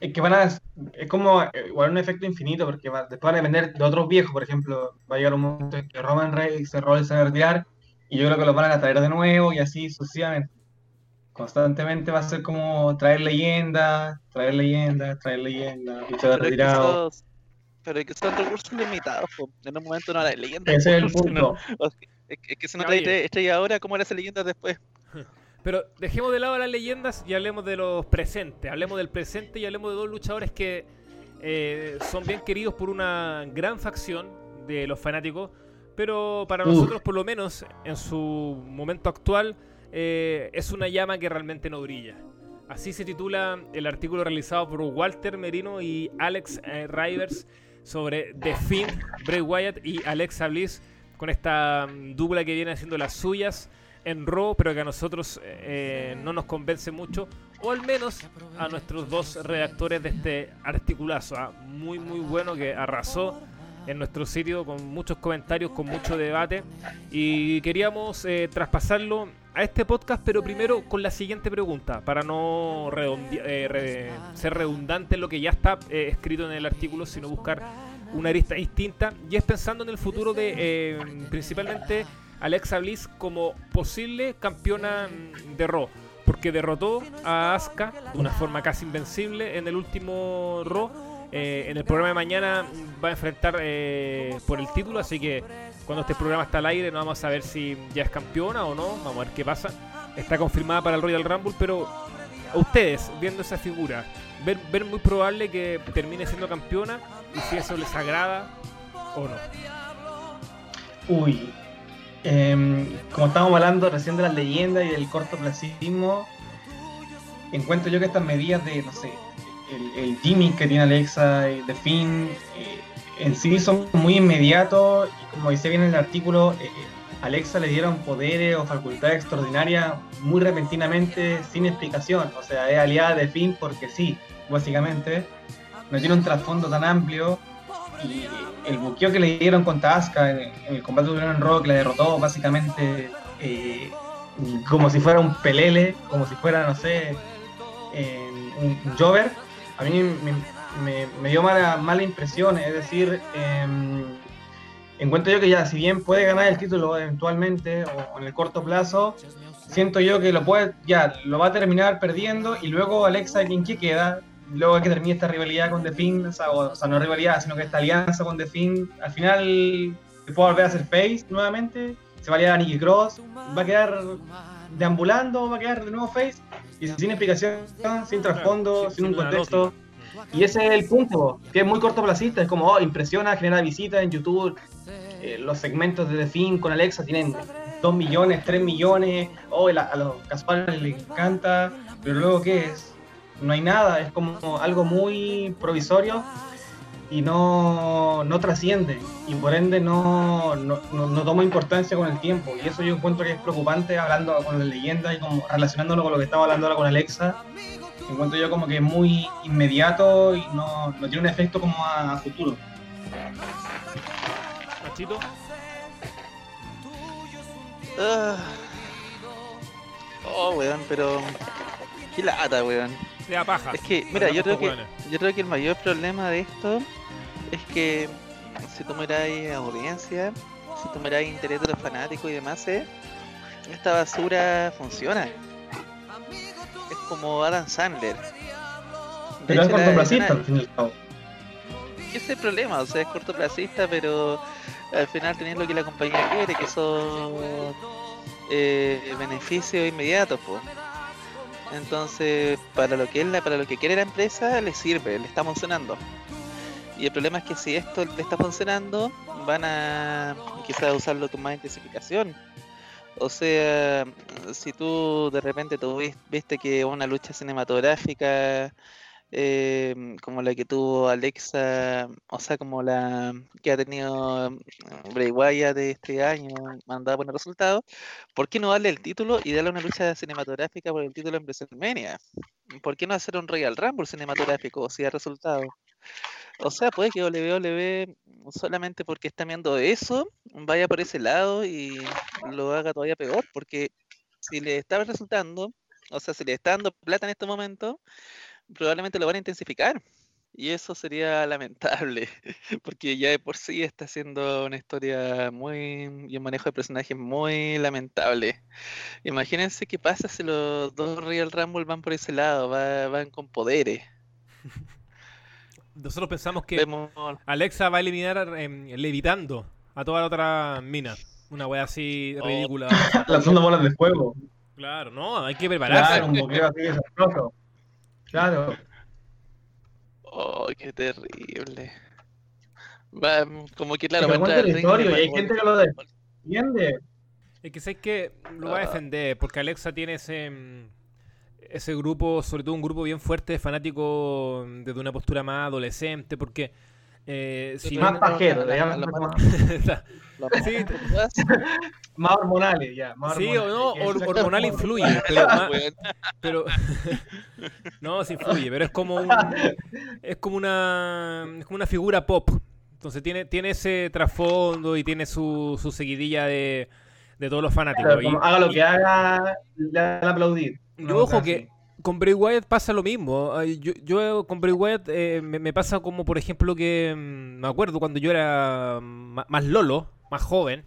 Es que van a, es como eh, igual un efecto infinito, porque después van a depender de otros viejos, por ejemplo, va a llegar un momento en que Roman Reigns se va a retirar, y yo creo que los van a traer de nuevo y así sucesivamente constantemente va a ser como traer leyendas, traer leyendas, traer leyendas, luchadores retirados. Pero es que son recursos limitados, en un momento no hay leyendas. Ese es el punto. es, que, se no trae estrella ahora, ¿cómo las leyendas después? Pero dejemos de lado las leyendas y hablemos de los presentes. Hablemos del presente y hablemos de dos luchadores que eh, son bien queridos por una gran facción de los fanáticos. Pero para nosotros, por lo menos, en su momento actual, eh, es una llama que realmente no brilla. Así se titula el artículo realizado por Walter Merino y Alex eh, Rivers sobre The Finn, Bray Wyatt y Alexa Bliss, con esta mm, dupla que viene haciendo las suyas en Raw, pero que a nosotros eh, no nos convence mucho, o al menos a nuestros dos redactores de este articulazo, ¿ah? muy muy bueno que arrasó en nuestro sitio con muchos comentarios, con mucho debate y queríamos traspasarlo a este podcast, pero primero con la siguiente pregunta, para no eh, ser redundante en lo que ya está eh, escrito en el artículo, sino buscar una arista distinta. Y es pensando en el futuro de eh, principalmente Alexa Bliss como posible campeona de Raw. Porque derrotó a Asuka de una forma casi invencible en el último Raw. en el programa de mañana va a enfrentar por el título, así que cuando este programa está al aire no vamos a ver si ya es campeona o no, vamos a ver qué pasa. Está confirmada para el Royal Rumble, pero a ustedes, viendo esa figura, ver, muy probable que termine siendo campeona y si eso les agrada o no. Uy, em, como estábamos hablando recién de las leyendas y del cortoplacismo, encuentro yo que estas medidas de, no sé, el, el que tiene Alexa, The Finn, eh, en sí son muy inmediatos y como dice bien en el artículo, eh, Alexa le dieron poderes o facultades extraordinarias muy repentinamente, sin explicación. O sea, es aliada de Finn porque sí, básicamente. No tiene un trasfondo tan amplio. Y el buqueo que le dieron contra Asuka en, el combate de en Rock la derrotó básicamente eh, como si fuera un pelele, como si fuera, no sé, un, Jover. A mí me, dio mala, mala impresión, es decir, em, encuentro yo que ya, si bien puede ganar el título eventualmente o, en el corto plazo, siento yo que lo puede, ya, lo va a terminar perdiendo y luego Alexa, que queda, luego que termine esta rivalidad con The Finn, o sea, no rivalidad, sino que esta alianza con The Finn, al final se puede volver a hacer face nuevamente, se va a liar a Nikki Cross, va a quedar deambulando, va a quedar de nuevo face, y sin explicación, sin trasfondo, sin un contexto. Y ese es el punto, que es muy cortoplacista, es como, oh, impresiona, genera visitas en YouTube, eh, los segmentos de The Fin con Alexa tienen 2 millones, 3 millones, oh, a los Caspares les encanta, pero luego ¿qué es? No hay nada, es como algo muy provisorio y no, no trasciende y por ende no, no, no, toma importancia con el tiempo y eso yo encuentro que es preocupante hablando con la leyenda y como relacionándolo con lo que estaba hablando ahora con Alexa encuentro yo como que es muy inmediato y no, no tiene un efecto como a, futuro Machito ah. oh weón pero qué lata weón paja. Es que, mira, yo creo que, yo creo que el mayor problema de esto es que si tú miráis audiencia, si tú miráis interés de los fanáticos y demás, ¿eh? esta basura funciona. Como Adam Sandler. pero es cortoplacista al fin Ese es el problema, o sea, es cortoplacista, pero al final tenés lo que la compañía quiere, que son eh, beneficios inmediatos, pues. Entonces, para lo que es para lo que quiere la empresa, le sirve, le está funcionando. Y el problema es que si esto le está funcionando, van a quizás usarlo con más intensificación. O sea, si tú de repente viste que una lucha cinematográfica eh, como la que tuvo Alexa, o sea, como la que ha tenido Bray Wyatt de este año, mandada buenos resultados, ¿por qué no darle el título y darle una lucha cinematográfica por el título en WrestleMania? ¿Por qué no hacer un Royal Rumble cinematográfico si da resultado? O sea, puede que WWE solamente porque está viendo eso, vaya por ese lado y lo haga todavía peor, porque si le está resultando, o sea, si le está dando plata en este momento, probablemente lo van a intensificar. Y eso sería lamentable, porque ya de por sí está siendo una historia muy. y un manejo de personajes muy lamentable. Imagínense qué pasa si los dos Real Rumble van por ese lado, van con poderes. Nosotros pensamos que Alexa va a eliminar em, levitando a toda la otra mina. Una wea así oh. ridícula. Lanzando bolas de fuego. Claro, no, hay que prepararse. Claro, un así Claro. Oh, qué terrible. Va, como que claro, va a y hay gente que lo defiende. Es que sé que lo va a ah. defender, porque Alexa tiene ese ese grupo, sobre todo un grupo bien fuerte de fanáticos desde una postura más adolescente, porque eh, si más pajero, más hormonales, ya. Más sí, o no, hormonal influye, pero, no, sí influye, pero es como un, es como una, es como una figura pop. Entonces tiene, tiene ese trasfondo y tiene su, su seguidilla de, de todos los fanáticos. haga lo que haga, le van a aplaudir. Yo, ojo que con Bray Wyatt pasa lo mismo. Yo, yo con Bray Wyatt eh, me, pasa como, por ejemplo, que mm, me acuerdo cuando yo era más lolo, más joven,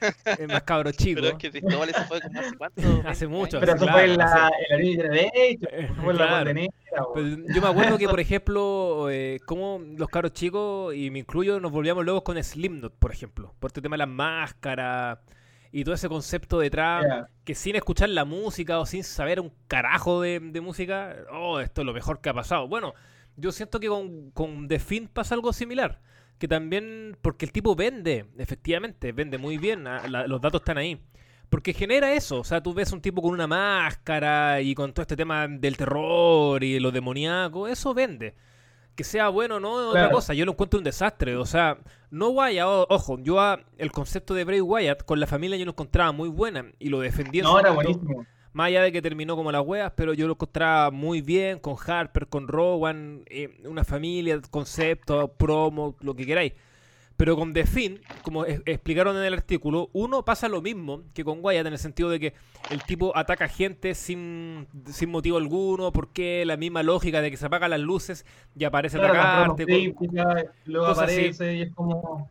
eh, más cabro chico. Pero es que Cristóbal eso fue como hace cuánto. hace mucho. Pero eso fue en la, línea de fue la Yo me acuerdo que, por ejemplo, eh, como los cabros chicos, y me incluyo, nos volvíamos locos con Slipknot, por ejemplo. Por este tema de las máscaras y todo ese concepto detrás, que sin escuchar la música o sin saber un carajo de, música, oh, esto es lo mejor que ha pasado. Bueno, yo siento que con, con The Fin pasa algo similar. Que también, porque el tipo vende, efectivamente, vende muy bien, ah, los datos están ahí. Porque genera eso, o sea, tú ves un tipo con una máscara y con todo este tema del terror y lo demoníaco, eso vende que sea bueno o no es otra cosa. Yo lo encuentro un desastre. O sea, no Wyatt, ojo, yo el concepto de Bray Wyatt con la familia yo lo encontraba muy buena y lo defendí. No, era buenísimo. Más allá de que terminó como las weas, pero yo lo encontraba muy bien con Harper, con Rowan, eh, una familia, concepto, promo, lo que queráis. Pero con The Finn, como explicaron en el artículo, uno pasa lo mismo que con Wyatt en el sentido de que el tipo ataca gente sin, sin motivo alguno, porque la misma lógica de que se apagan las luces y aparece claro, atacarte. luego aparece y es como...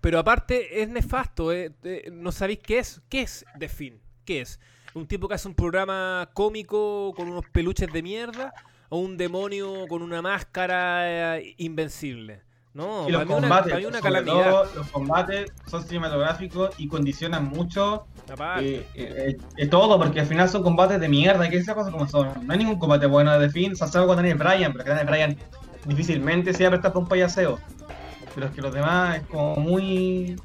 Pero aparte es nefasto, eh, eh, no sabéis qué es. ¿Qué es The Finn? ¿Qué es? ¿Un tipo que hace un programa cómico con unos peluches de mierda? ¿O un demonio con una máscara eh, invencible? No, y los combates, los combates son cinematográficos y condicionan mucho eh, eh, eh, todo, porque al final son combates de mierda, que esas cosas como son. No hay ningún combate bueno de fin, salvo con Daniel Bryan, pero que Daniel Bryan difícilmente se va a prestar por un payaseo. Pero es que los demás es como muy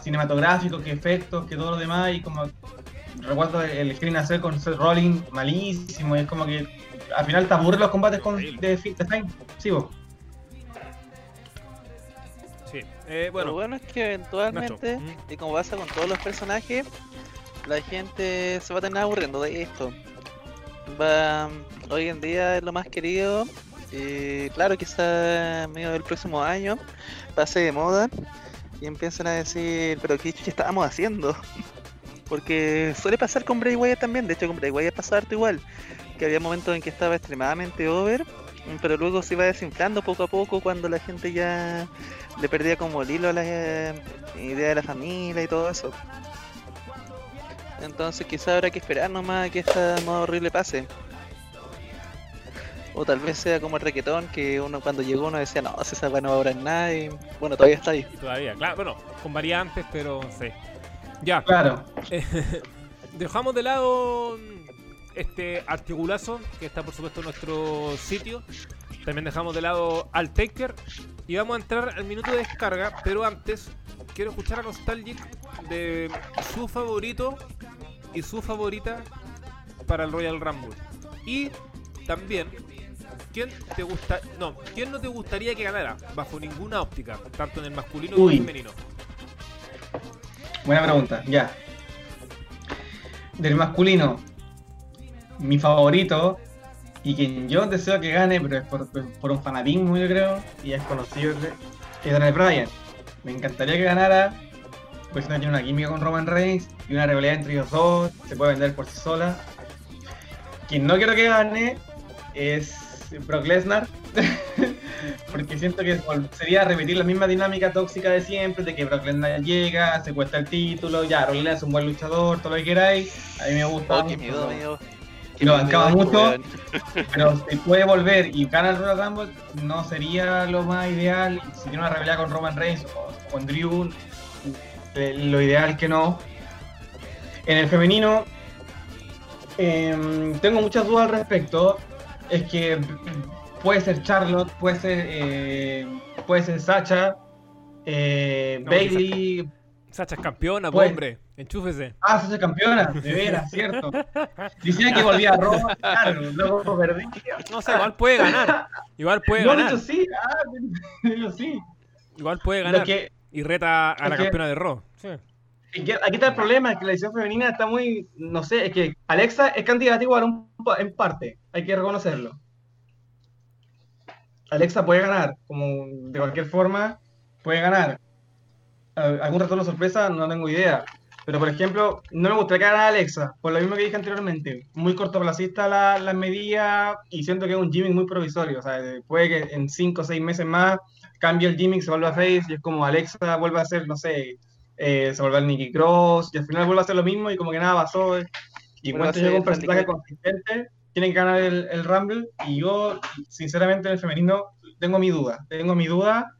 cinematográfico, que efectos, que todo lo demás, y como recuerdo el screen hacer con Seth Rollins malísimo, y es como que al final te aburren los combates con, de, de Finn. Sí, vos. Eh, bueno. Lo bueno es que eventualmente, y como pasa con todos los personajes, la gente se va a tener aburriendo de esto. Va, hoy en día es lo más querido. Y claro, quizá medio del próximo año pase de moda y empiezan a decir, pero ¿qué estábamos haciendo? Porque suele pasar con Bray Wyatt también, de hecho con Bray Wyatt pasa harto igual, que había momentos en que estaba extremadamente over, pero luego se iba desinflando poco a poco cuando la gente ya le perdía como el hilo a la eh, idea de la familia y todo eso. Entonces quizá habrá que esperar nomás que esta moda horrible pase. O tal vez sea como el requetón que uno cuando llegó uno decía, no, esa no va a en nada y bueno, todavía está ahí. Todavía, claro, bueno, con variantes, pero sí. Ya. Claro. dejamos de lado este articulazo que está por supuesto en nuestro sitio. También dejamos de lado al Taker y vamos a entrar al minuto de descarga, pero antes quiero escuchar a Nostalgic de su favorito y su favorita para el Royal Rumble. Y también, ¿quién te gusta? No, ¿quién no te gustaría que ganara? Bajo ninguna óptica, tanto en el masculino como en el femenino. Buena pregunta, ya. Del masculino, mi favorito y quien yo deseo que gane, pero es por, un fanatismo, yo creo, y es conocido, es Daniel Bryan. Me encantaría que ganara, pues no tiene una química con Roman Reigns y una rivalidad entre ellos dos, se puede vender por sí sola. Quien no quiero que gane es Brock Lesnar, porque siento que sería repetir la misma dinámica tóxica de siempre, de que Brock Lesnar llega, se cuesta el título, ya, Lesnar es un buen luchador, todo lo que queráis, a mí me gusta. Oh, lo bancaba mucho, pero si puede volver y gana el Royal Rumble, no sería lo más ideal. Si tiene una rivalidad con Roman Reigns o con Drew, eh, lo ideal es que no. En el femenino, em, tengo muchas dudas al respecto. Es que puede ser Charlotte, puede ser, eh, puede ser Sacha, eh, Bailey. Sacha es campeona, hombre. Enchúfese. Ah, Sacha es campeona, de veras, cierto. Decía que volvía a Roma, claro, luego perdí. No sé, igual puede ganar. Igual puede no, ganar. No, sí, ah, sí. Igual puede ganar. y reta a la campeona de Raw. Sí. Aquí está el problema, es que la edición femenina está muy, no sé, es que Alexa es candidata igual en parte, hay que reconocerlo. Alexa puede ganar, como de cualquier forma, puede ganar algún retorno sorpresa, no tengo idea. Pero, por ejemplo, no me gustaría que a Alexa, por lo mismo que dije anteriormente. Muy cortoplacista la, la medida y siento que es un gimmick muy provisorio. O sea, puede que en 5 o 6 meses más cambie el gimmick, se vuelva a face y es como Alexa vuelve a hacer, no sé, eh, se vuelve al Nicky Cross y al final vuelve a hacer lo mismo y como que nada pasó. Y cuando llega un personaje consistente, tiene que ganar el, el Rumble. Y yo, sinceramente, en el femenino tengo mi duda. Tengo mi duda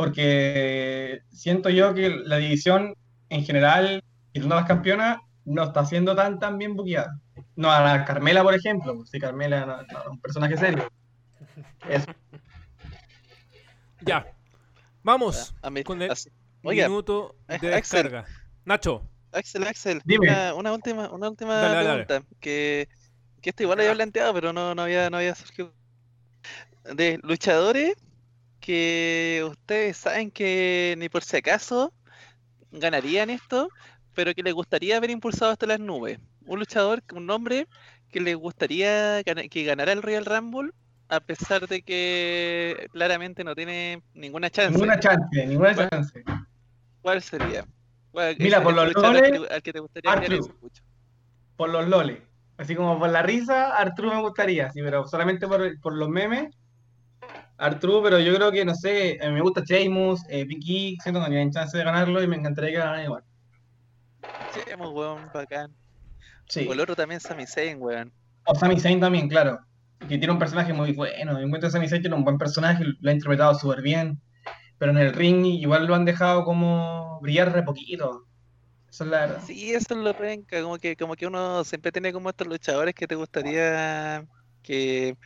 porque siento yo que la división en general y las campeona, no está siendo tan, tan bien buqueada. No, a la Carmela, por ejemplo, si Carmela no, es un personaje serio. Eso. Ya. Vamos con el minuto de descarga. Nacho. Axel, Axel, Dime. Una, última, una última pregunta. Que, que esto igual lo había planteado, pero no, no, había, no había surgido. De luchadores que ustedes saben que ni por si acaso ganarían esto, pero que les gustaría haber impulsado hasta las nubes. Un luchador, un nombre que les gustaría que ganara el Royal Rumble, a pesar de que claramente no tiene ninguna chance. Ninguna chance, ninguna chance. ¿Cuál sería? Mira, por los loles, al que, te gustaría Por los loles. Así como por la risa, Arturo me gustaría, sí, pero solamente por, por los memes Arturo, pero yo creo que, no sé, eh, me gusta Sheamus, eh, Vicky, siento que no tienen chance de ganarlo y me encantaría que ganaran igual. Sheamus, weón, bacán. Sí. O el otro también, Sami Zayn, weón. O Sami Zayn también, claro. Que tiene un personaje muy bueno. Me encuentro Sami Zayn tiene un buen personaje, lo ha interpretado súper bien. Pero en el ring igual lo han dejado como brillar re poquito. Eso es la verdad. Sí, eso es lo penca. Como que, como que uno siempre tiene como estos luchadores que te gustaría que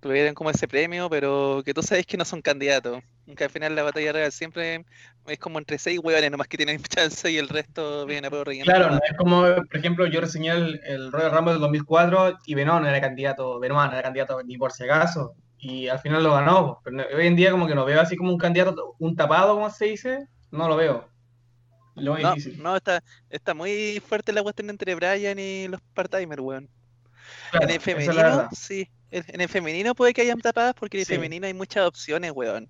tuvieran como ese premio, pero que tú sabes que no son candidatos. Que al final la batalla real siempre es como entre seis hueones nomás que tienen chance y el resto viene a poder rellenar. Claro, no es como, por ejemplo, yo reseñé el, el Royal Rumble del 2004 y Benoit no era candidato, Benoit no era candidato ni por si acaso, y al final lo ganó. Pero hoy en día como que no veo así como un candidato, un tapado, como se dice, no lo veo. Lo no, difícil. no está, está muy fuerte la cuestión entre Brian y los part-timers, weón. En el femenino, sí, en el femenino puede que hayan tapadas porque en el femenino hay muchas opciones, weón.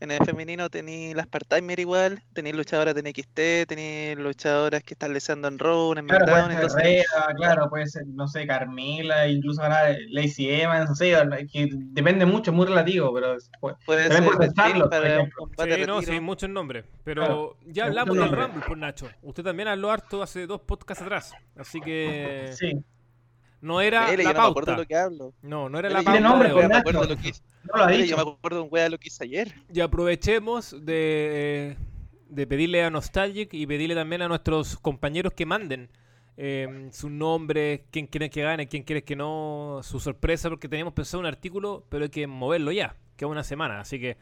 En el femenino tenéis las part-timer igual, tenéis luchadoras de NXT, tenéis luchadoras que están leseando en Raw, en claro, entonces... claro, puede ser, no sé, Carmila, incluso ganar Lacey Evans, no sé, que depende mucho, muy relativo, pero puede, ser para sí, no, sí, muchos nombres, pero ya hablamos del Rumble por Nacho. Usted también habló harto hace dos podcasts atrás, así que... Sí. No era la pauta. No, lo que hablo. no, no era la pauta. Nombre, yo me acuerdo lo que hice. No lo Yo me acuerdo de un wea lo que hice ayer. Y aprovechemos de, de pedirle a Nostalgic y pedirle también a nuestros compañeros que manden eh, su nombre, quién quiere que gane, quién quiere que no, su sorpresa, porque teníamos pensado un artículo, pero hay que moverlo ya, que es una semana. Así que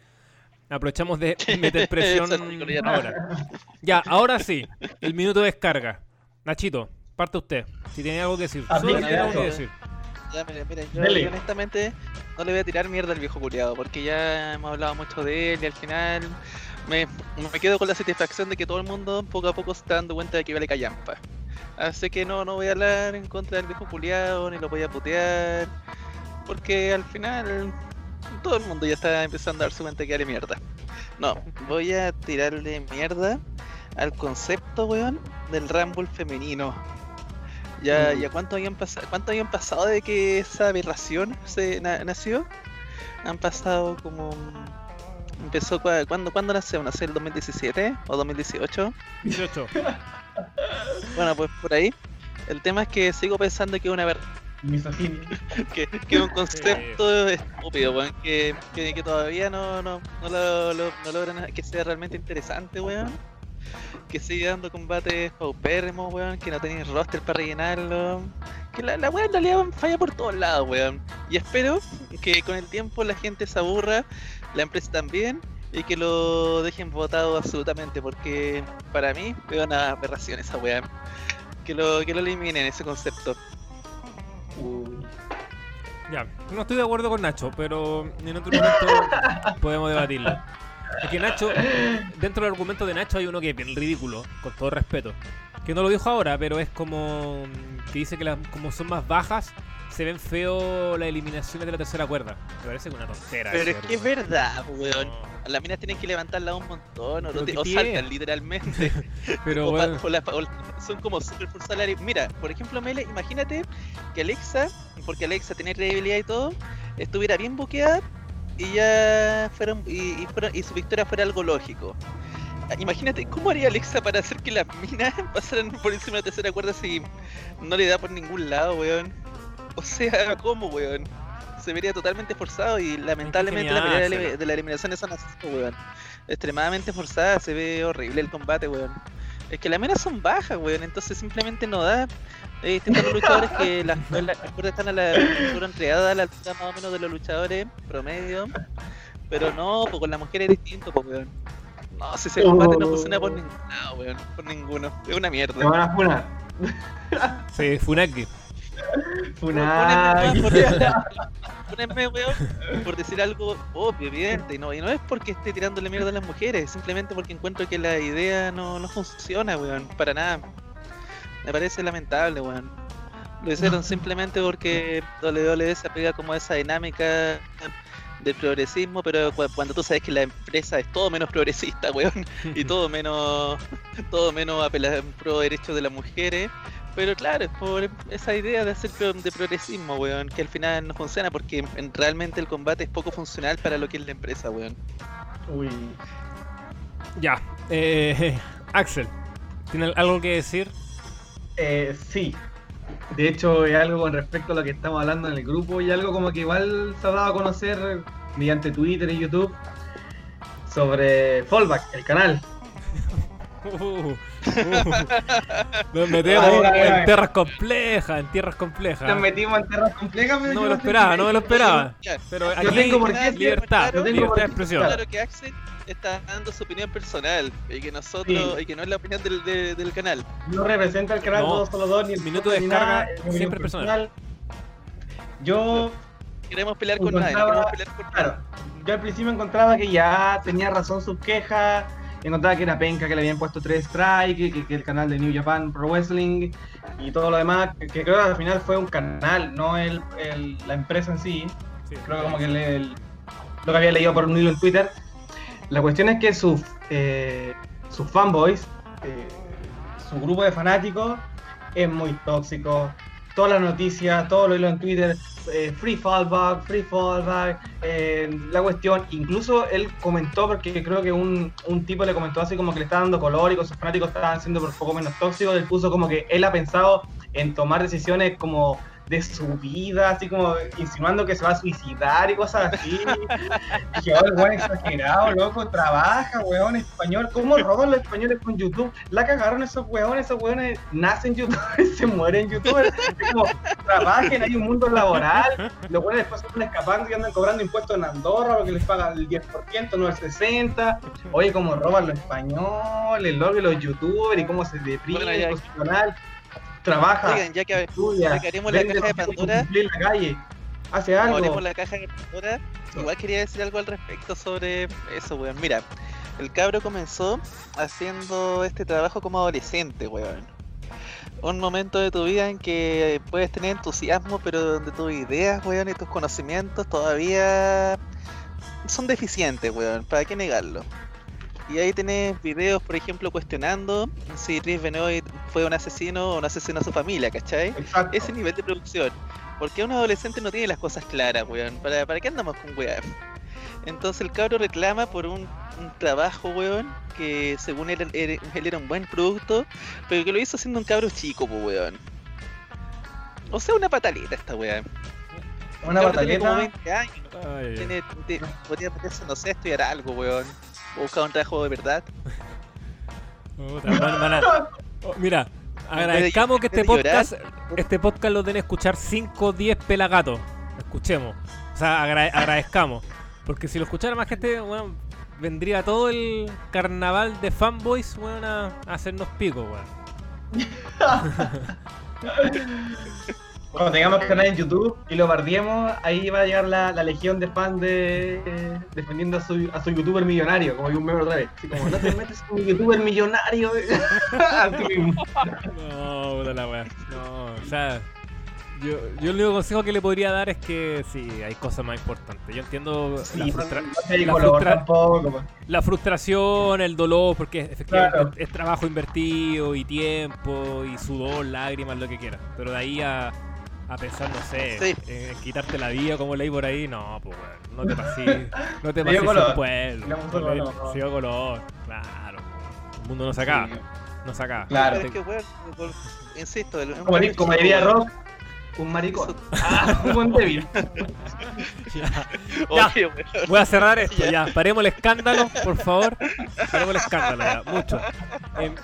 aprovechamos de meter presión ahora. Ya, ahora sí, el minuto de descarga. Nachito, parte usted. Si tiene algo que decir. Ah, Solo tiene algo que decir. Ya, miren, miren, yo, honestamente no le voy a tirar mierda al viejo culiado, porque ya hemos hablado mucho de él y al final me, me, quedo con la satisfacción de que todo el mundo poco a poco se está dando cuenta de que vale callampa. Así que no, no voy a hablar en contra del viejo culiado, ni lo voy a putear, porque al final todo el mundo ya está empezando a dar su cuenta de que vale mierda. No, voy a tirarle mierda al concepto, weón, del Rumble femenino ya, ya cuánto habían pasado, cuánto habían pasado de que esa aberración se nació? Han pasado como empezó cuando cuándo nació, nació el 2017 o 2018? 18. bueno, pues por ahí. El tema es que sigo pensando que es una verdad que, que es un concepto estúpido, weón, que, que, todavía no, no, no, lo, no logran que sea realmente interesante, weón que sigue dando combates paupérrimos, weón, que no tenéis roster para rellenarlo. Que la, la weón en realidad falla por todos lados, weón. Y espero que con el tiempo la gente se aburra, la empresa también, y que lo dejen votado absolutamente, porque para mí veo una aberración esa weón. Que lo, que lo eliminen ese concepto. Ya, no estoy de acuerdo con Nacho, pero en otro momento podemos debatirlo. Es que Nacho, dentro del argumento de Nacho hay uno que es bien ridículo, con todo respeto. Que no lo dijo ahora, pero es como que dice que las, como son más bajas, se ven feo las eliminaciones de la tercera cuerda. Me parece una tontera. Pero es que es verdad, weón. Las minas tienen que levantarla un montón o, o saltan literalmente. pero bueno. son como super salario. Mira, por ejemplo, Mele, imagínate que Alexa, porque Alexa tiene credibilidad y todo, estuviera bien boqueada y ya fueron y, y, su victoria fuera algo lógico. Imagínate, ¿cómo haría Alexa para hacer que las minas pasaran por encima de la tercera cuerda si no le da por ningún lado, weón? O sea, ¿cómo, weón? Se vería totalmente forzado y lamentablemente la pelea de la eliminación es una weón. Extremadamente forzada, se ve horrible el combate, weón. Es que las menas son bajas, weón, entonces simplemente no da. Hay distintos luchadores que las, las, cuerdas están a la altura entregada a la altura más o menos de los luchadores promedio. Pero no, pues con la mujer es distinto, pues weón. No, si ese combate no funciona por ningún lado, weón. Por ninguno. Es una mierda. Me van a funar. Sí, Funaki. Funaki. Póneme, weón, por decir algo obvio, evidente. Y no, y no es porque esté tirándole mierda a las mujeres, simplemente porque encuentro que la idea no, no funciona, weón. Para nada. Me parece lamentable, weón. Lo hicieron simplemente porque WWE se apega como a esa dinámica del progresismo, pero cuando tú sabes que la empresa es todo menos progresista, weón, y todo menos todo menos apela pro derechos de las mujeres, pero claro, es por esa idea de hacer de progresismo, weón, que al final no funciona porque realmente el combate es poco funcional para lo que es la empresa, weón. Uy. Ya, eh, Axel, ¿tiene algo que decir? Eh, sí, de hecho, es algo con respecto a lo que estamos hablando en el grupo y algo como que igual se ha dado a conocer mediante Twitter y YouTube sobre Fallback, el canal. Uh, uh, nos metemos en tierras complejas, en tierras complejas. Nos metimos en tierras complejas, No me lo esperaba, no me lo esperaba. Pero aquí tengo por qué libertad, claro, libertad de expresión. Claro que Axel está dando su opinión personal y que nosotros Sí. y que no es la opinión del, de- del canal. No representa el canal No. todos solo dos ni el Minuto de descarga nada, siempre personal. Yo, Queremos pelear con nadie, no Encontraba- queremos pelear con claro, yo al principio encontraba que ya tenía razón sus quejas, encontraba que era penca, que le habían puesto tres strikes, que, que el canal de New Japan Pro Wrestling y todo lo demás, que, que creo que al final fue un canal, no el, el- la empresa en sí. Sí. creo que como que el- lo que había leído por un hilo en Twitter. La cuestión es que sus, eh, sus fanboys, eh, su grupo de fanáticos, es muy tóxico. Todas las noticias, todo lo hilo en Twitter, eh, free fallback, free fallback, eh, la cuestión, incluso él comentó, porque creo que un, un tipo le comentó así como que le está dando color y con sus fanáticos estaban siendo por poco menos tóxicos, él puso como que él ha pensado en tomar decisiones como de su vida, así como insinuando que se va a suicidar y cosas así. y que el weón exagerado, loco, trabaja, weón, español. ¿Cómo roban los españoles con YouTube? La cagaron esos weones, esos weones nacen youtubers, se mueren youtubers. Como, trabajen, hay un mundo laboral. Los weones después se van escapando y andan cobrando impuestos en Andorra porque les pagan el 10%, no el 60%. Oye, cómo roban los españoles, loco, los youtubers y cómo se deprimen Bueno, Trabaja Oigan, ya que estudia, ya que la caja de Pandora. la calle, hace algo. la caja de Pandora, igual quería decir algo al respecto sobre eso, weón. Mira, el cabro comenzó haciendo este trabajo como adolescente, weón. Un momento de tu vida en que puedes tener entusiasmo, pero donde tus ideas, weón, y tus conocimientos todavía son deficientes, weón. ¿Para qué negarlo? Y ahí tenés videos, por ejemplo, cuestionando si Chris Benoit fue un asesino o un asesino a su familia, ¿cachai? Exacto. ese nivel de producción. Porque un adolescente no tiene las cosas claras, weón. ¿Para, para qué andamos con weón? Entonces el cabro reclama por un, un trabajo, weón, que según él, él, él era un buen producto, pero que lo hizo siendo un cabro chico, pues, weón. O sea, una pataleta esta weón. Una cabro tiene como pataleta. 20 años. Ay, Tiene, te- podría meterse, no sé, estudiar algo, weón. O buscar un trabajo de verdad. puta, van- van a- Oh, Mira, agradezcamos que este en vez de llorar, podcast, este podcast lo den a escuchar 5 o 10 pelagatos. Escuchemos. O sea, agra- agradezcamos. Porque si lo escuchara más gente, bueno, vendría todo el carnaval de fanboys, a, a hacernos pico, weón. Cuando tengamos canal en YouTube y lo bardiemos, ahí va a llegar la, la legión de fans de eh, defendiendo a su, a su youtuber millonario, como hay un meme otra vez. Así como, no te metes con un youtuber millonario. Así mismo. No, puta la weá. No, o sea, yo, yo el único consejo que le podría dar es que sí, hay cosas más importantes. Yo entiendo Sí, la, no, frustra- la color frustra- tampoco. pues. la frustración, el dolor, porque efectivamente Claro. es, es trabajo invertido y tiempo y sudor, lágrimas, lo que quieras. Pero de ahí a, a pensar, no sé, Sí. en, en quitarte la vida como leí por ahí, no, pues no te pasís, no te pasís color. el pueblo. No se dio color, claro. El mundo no se acaba, Sí. no se acaba. Claro. Pero es que, weón, insisto, el, Como, cabro como diría. Rock, un maricón. Ah, un buen débil. Ya. Oye, weón. Voy a cerrar esto, Ya. ya. Paremos el escándalo, por favor. Paremos el escándalo, ya. Mucho. Em,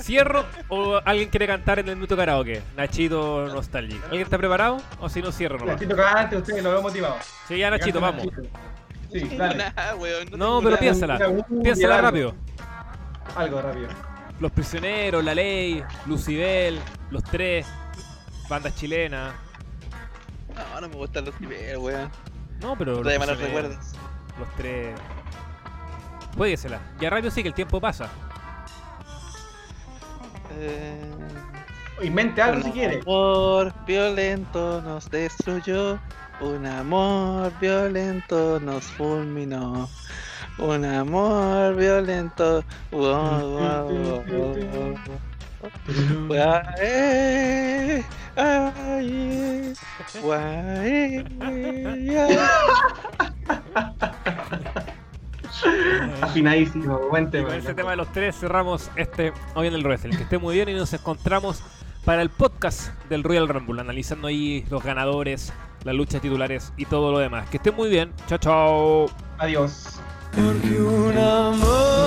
¿Cierro o alguien quiere cantar en el minuto karaoke? Nachito Nostalgic. ¿Alguien está preparado? O si no, cierro nomás. Nachito cante, usted lo veo motivado. Sí, ya Nachito, vamos. Sí, dale. no, pero piénsala. Piénsala rápido. Algo rápido. Los prisioneros, la ley, Lucibel, los tres, bandas chilenas. No, no me gustan los primeros, weón. No, pero. Malos recuerdos. Los tres. Jueguesela. Ya rápido sí que el tiempo pasa. Eh... Invente algo si quiere. Un amor violento nos destruyó. Un amor violento nos fulminó. Un amor violento. Wow, Afinadísimo, buen tema. con ese tema de los tres cerramos este hoy en el Wrestling. Que esté muy bien y nos encontramos para el podcast del Royal Rumble, analizando ahí los ganadores, las luchas titulares y todo lo demás. Que esté muy bien. Chao, chao. Adiós. Porque un amor